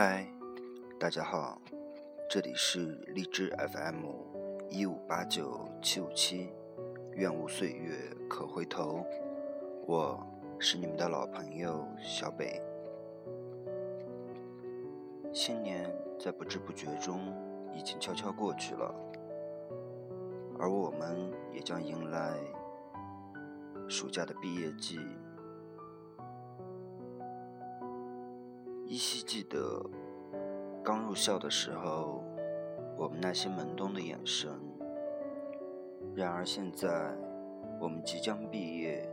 嗨，大家好，这里是荔枝 FM 一五八九七五七，愿无岁月可回头，我是你们的老朋友小北。新年在不知不觉中已经悄悄过去了，而我们也将迎来暑假的毕业季。依稀记得，刚入校的时候，我们那些懵懂的眼神。然而现在，我们即将毕业，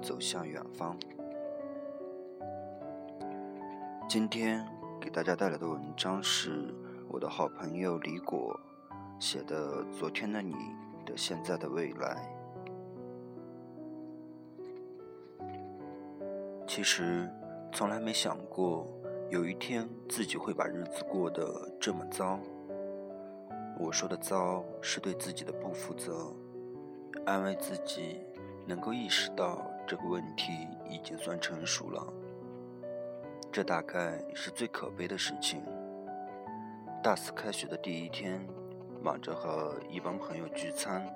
走向远方。今天给大家带来的文章是我的好朋友李果写的《昨天的你的现在的未来》。其实。从来没想过有一天自己会把日子过得这么糟。我说的糟是对自己的不负责，安慰自己能够意识到这个问题已经算成熟了。这大概是最可悲的事情。大四开学的第一天，忙着和一帮朋友聚餐，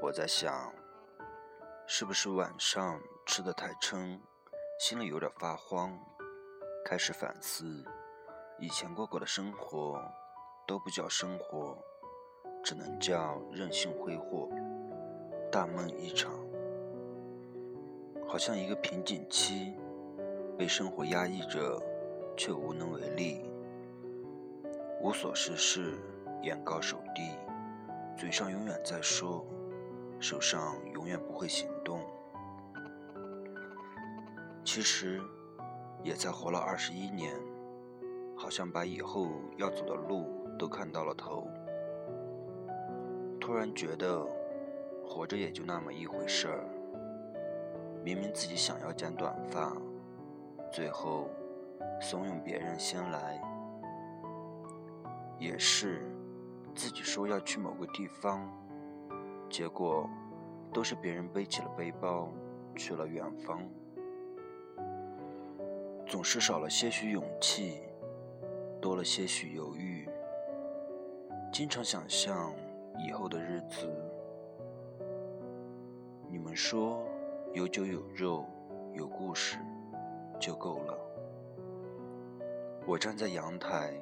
我在想，是不是晚上吃的太撑？心里有点发慌，开始反思，以前过过的生活都不叫生活，只能叫任性挥霍，大梦一场。好像一个瓶颈期，被生活压抑着，却无能为力，无所事事，眼高手低，嘴上永远在说，手上永远不会行动。其实，也才活了二十一年，好像把以后要走的路都看到了头。突然觉得，活着也就那么一回事儿。明明自己想要剪短发，最后怂恿别人先来；也是自己说要去某个地方，结果都是别人背起了背包去了远方。总是少了些许勇气，多了些许犹豫。经常想象以后的日子。你们说有酒有肉有故事就够了。我站在阳台，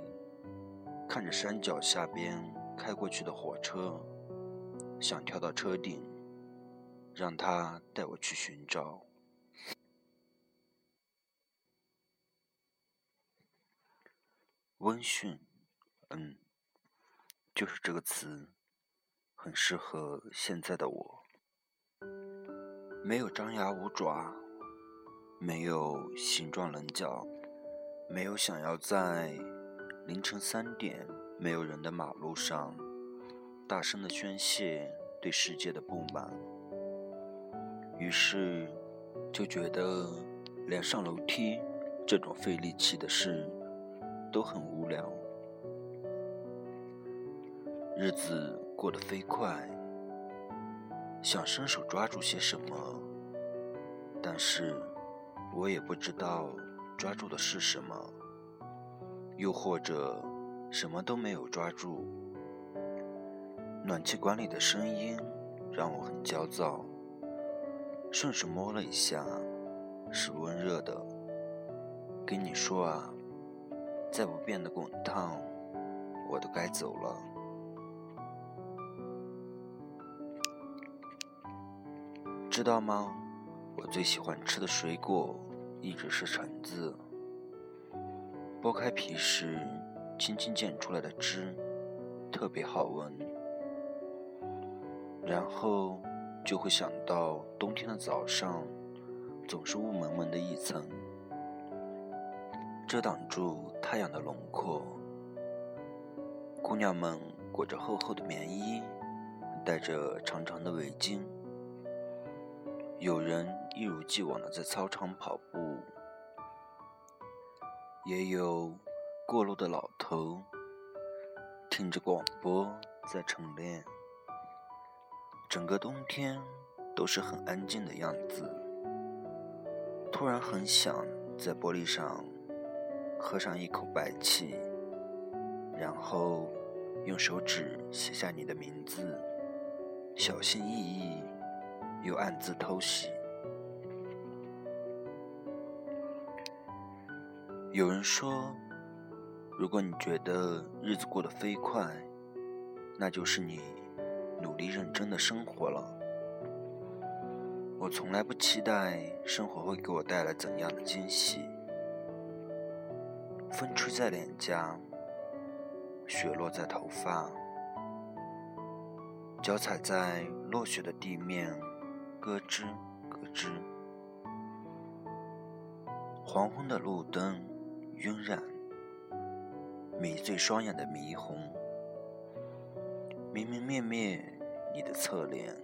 看着山脚下边开过去的火车，想跳到车顶，让他带我去寻找。温驯，嗯，就是这个词，很适合现在的我。没有张牙舞爪，没有形状棱角，没有想要在凌晨三点没有人的马路上大声的宣泄对世界的不满。于是就觉得连上楼梯这种费力气的事。都很无聊，日子过得飞快，想伸手抓住些什么，但是我也不知道抓住的是什么，又或者什么都没有抓住。暖气管里的声音让我很焦躁，顺手摸了一下，是温热的。跟你说啊。再不变得滚烫，我都该走了。知道吗？我最喜欢吃的水果一直是橙子。剥开皮时，轻轻溅出来的汁特别好闻。然后就会想到冬天的早上，总是雾蒙蒙的一层。遮挡住太阳的轮廓，姑娘们裹着厚厚的棉衣，戴着长长的围巾。有人一如既往的在操场跑步，也有过路的老头听着广播在晨练。整个冬天都是很安静的样子。突然很想在玻璃上。喝上一口白气，然后用手指写下你的名字，小心翼翼又暗自偷喜。有人说，如果你觉得日子过得飞快，那就是你努力认真的生活了。我从来不期待生活会给我带来怎样的惊喜。风吹在脸颊，雪落在头发，脚踩在落雪的地面，咯吱咯吱。黄昏的路灯晕染，迷醉双眼的霓虹，明明灭灭你的侧脸。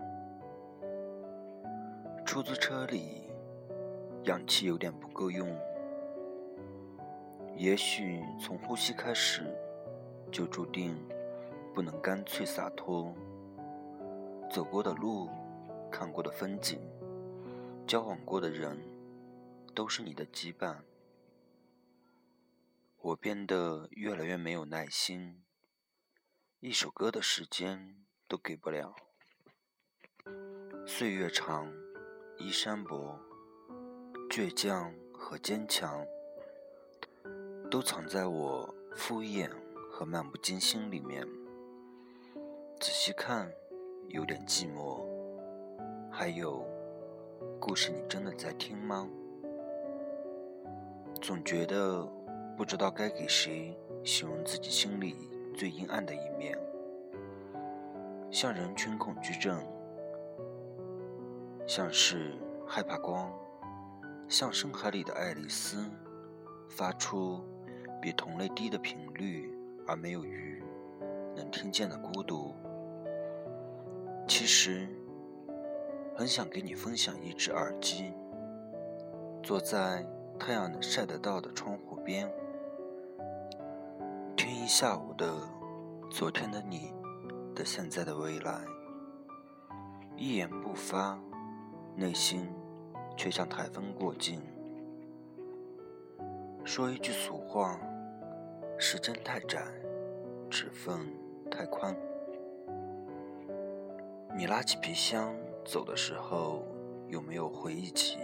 出租车里，氧气有点不够用。也许从呼吸开始，就注定不能干脆洒脱。走过的路，看过的风景，交往过的人，都是你的羁绊。我变得越来越没有耐心，一首歌的时间都给不了。岁月长，衣衫薄，倔强和坚强。都藏在我敷衍和漫不经心里面。仔细看，有点寂寞。还有，故事你真的在听吗？总觉得不知道该给谁形容自己心里最阴暗的一面，像人群恐惧症，像是害怕光，像深海里的爱丽丝，发出。比同类低的频率，而没有鱼能听见的孤独。其实，很想给你分享一只耳机，坐在太阳能晒得到的窗户边，听一下午的昨天的你的现在的未来，一言不发，内心却像台风过境。说一句俗话。时针太窄，指缝太宽。你拉起皮箱走的时候，有没有回忆起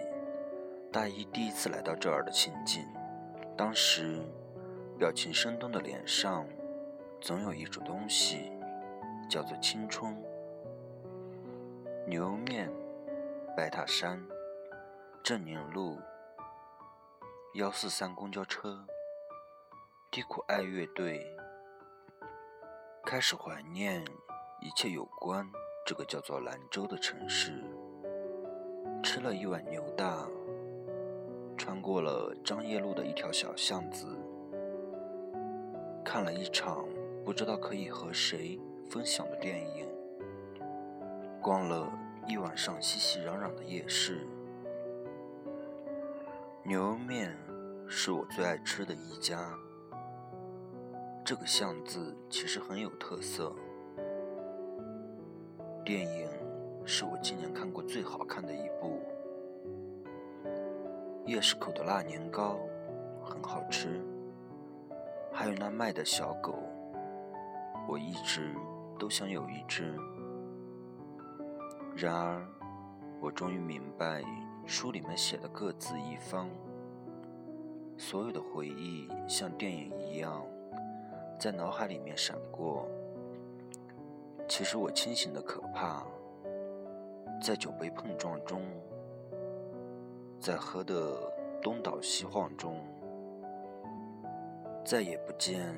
大一第一次来到这儿的情景？当时表情生动的脸上，总有一种东西，叫做青春。牛肉面，白塔山，正宁路，幺四三公交车。低苦爱乐队开始怀念一切有关这个叫做兰州的城市。吃了一碗牛大，穿过了张掖路的一条小巷子，看了一场不知道可以和谁分享的电影，逛了一晚上熙熙攘攘的夜市。牛肉面是我最爱吃的一家。这个巷子其实很有特色。电影是我今年看过最好看的一部。夜市口的辣年糕很好吃，还有那卖的小狗，我一直都想有一只。然而，我终于明白书里面写的各自一方，所有的回忆像电影一样。在脑海里面闪过。其实我清醒的可怕，在酒杯碰撞中，在喝的东倒西晃中，再也不见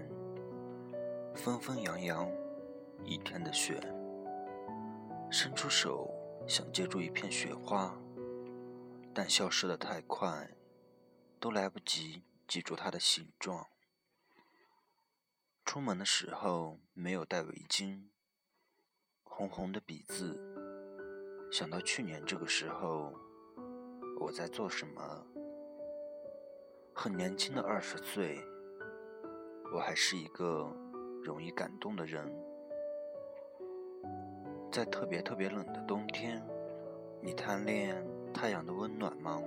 纷纷扬扬一天的雪。伸出手想接住一片雪花，但消失的太快，都来不及记住它的形状。出门的时候没有带围巾，红红的鼻子。想到去年这个时候我在做什么，很年轻的二十岁，我还是一个容易感动的人。在特别特别冷的冬天，你贪恋太阳的温暖吗？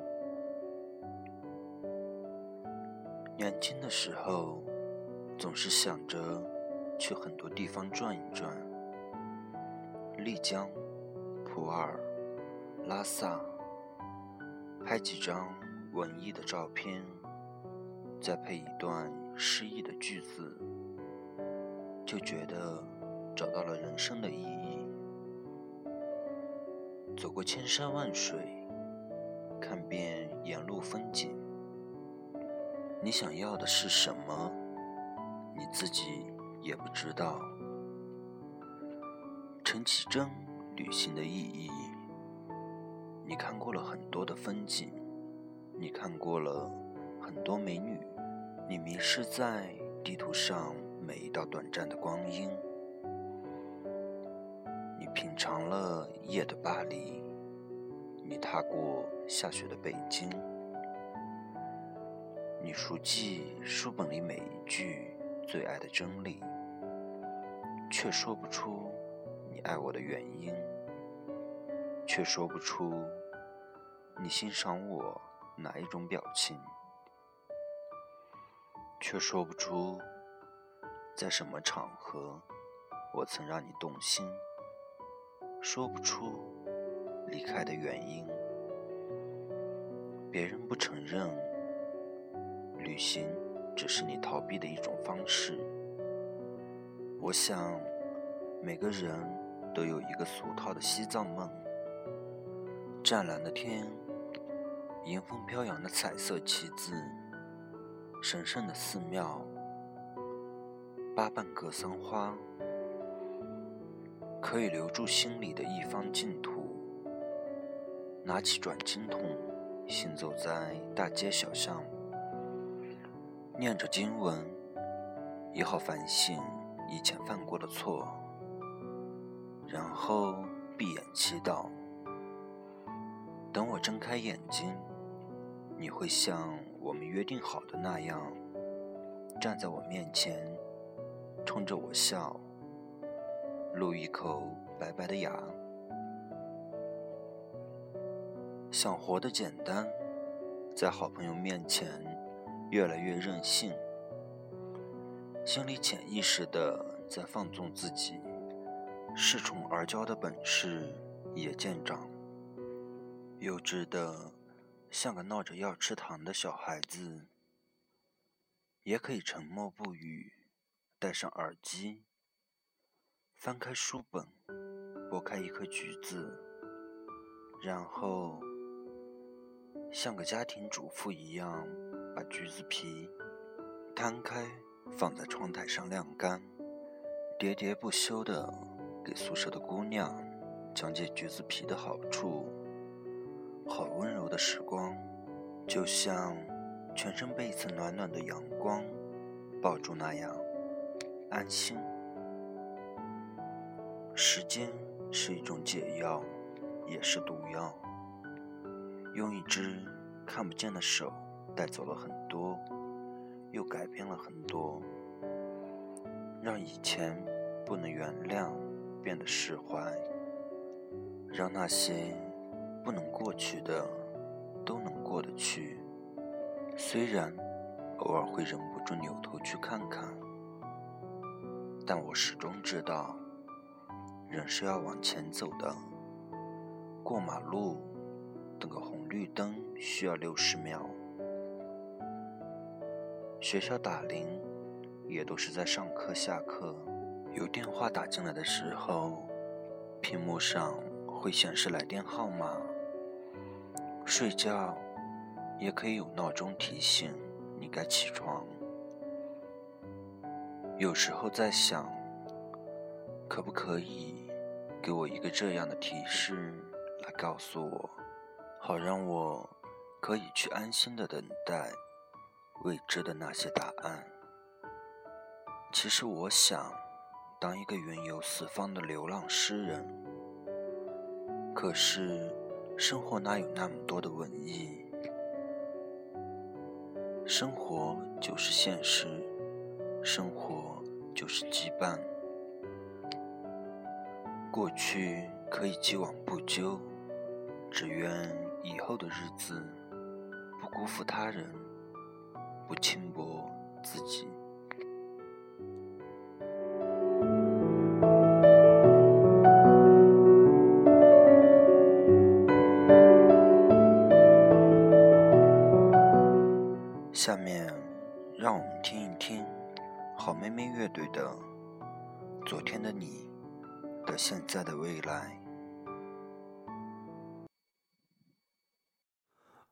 年轻的时候，总是想着去很多地方转一转，丽江、普洱、拉萨，拍几张文艺的照片，再配一段诗意的句子，就觉得找到了人生的意义。走过千山万水，看遍沿路风景。你想要的是什么？你自己也不知道。陈绮贞旅行的意义，你看过了很多的风景，你看过了很多美女，你迷失在地图上每一道短暂的光阴，你品尝了夜的巴黎，你踏过下雪的北京。你熟记书本里每一句最爱的真理，却说不出你爱我的原因，却说不出你欣赏我哪一种表情，却说不出在什么场合我曾让你动心，说不出离开的原因，别人不承认。旅行只是你逃避的一种方式。我想，每个人都有一个俗套的西藏梦：湛蓝的天，迎风飘扬的彩色旗子，神圣的寺庙，八瓣格桑花，可以留住心里的一方净土。拿起转经筒，行走在大街小巷。念着经文，也好反省以前犯过的错，然后闭眼祈祷。等我睁开眼睛，你会像我们约定好的那样，站在我面前，冲着我笑，露一口白白的牙。想活得简单，在好朋友面前。越来越任性，心里潜意识的在放纵自己，恃宠而骄的本事也见长。幼稚的像个闹着要吃糖的小孩子，也可以沉默不语，戴上耳机，翻开书本，剥开一颗橘子，然后像个家庭主妇一样。把橘子皮摊开，放在窗台上晾干，喋喋不休地给宿舍的姑娘讲解橘子皮的好处。好温柔的时光，就像全身被一层暖暖的阳光抱住那样安心。时间是一种解药，也是毒药。用一只看不见的手。带走了很多，又改变了很多，让以前不能原谅变得释怀，让那些不能过去的都能过得去。虽然偶尔会忍不住扭头去看看，但我始终知道，人是要往前走的。过马路，等个红绿灯需要六十秒。学校打铃，也都是在上课、下课。有电话打进来的时候，屏幕上会显示来电号码。睡觉，也可以有闹钟提醒你该起床。有时候在想，可不可以给我一个这样的提示，来告诉我，好让我可以去安心的等待。未知的那些答案。其实我想当一个云游四方的流浪诗人，可是生活哪有那么多的文艺？生活就是现实，生活就是羁绊。过去可以既往不咎，只愿以后的日子不辜负他人。不轻薄自己。下面，让我们听一听好妹妹乐队的《昨天的你的现在的未来》。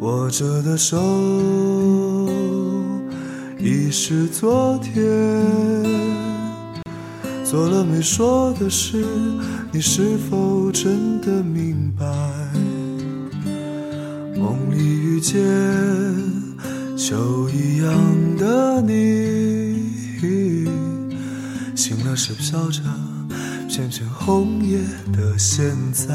握着的手已是昨天，做了没说的事，你是否真的明白？梦里遇见秋一样的你，醒了时飘着片片红叶的现在，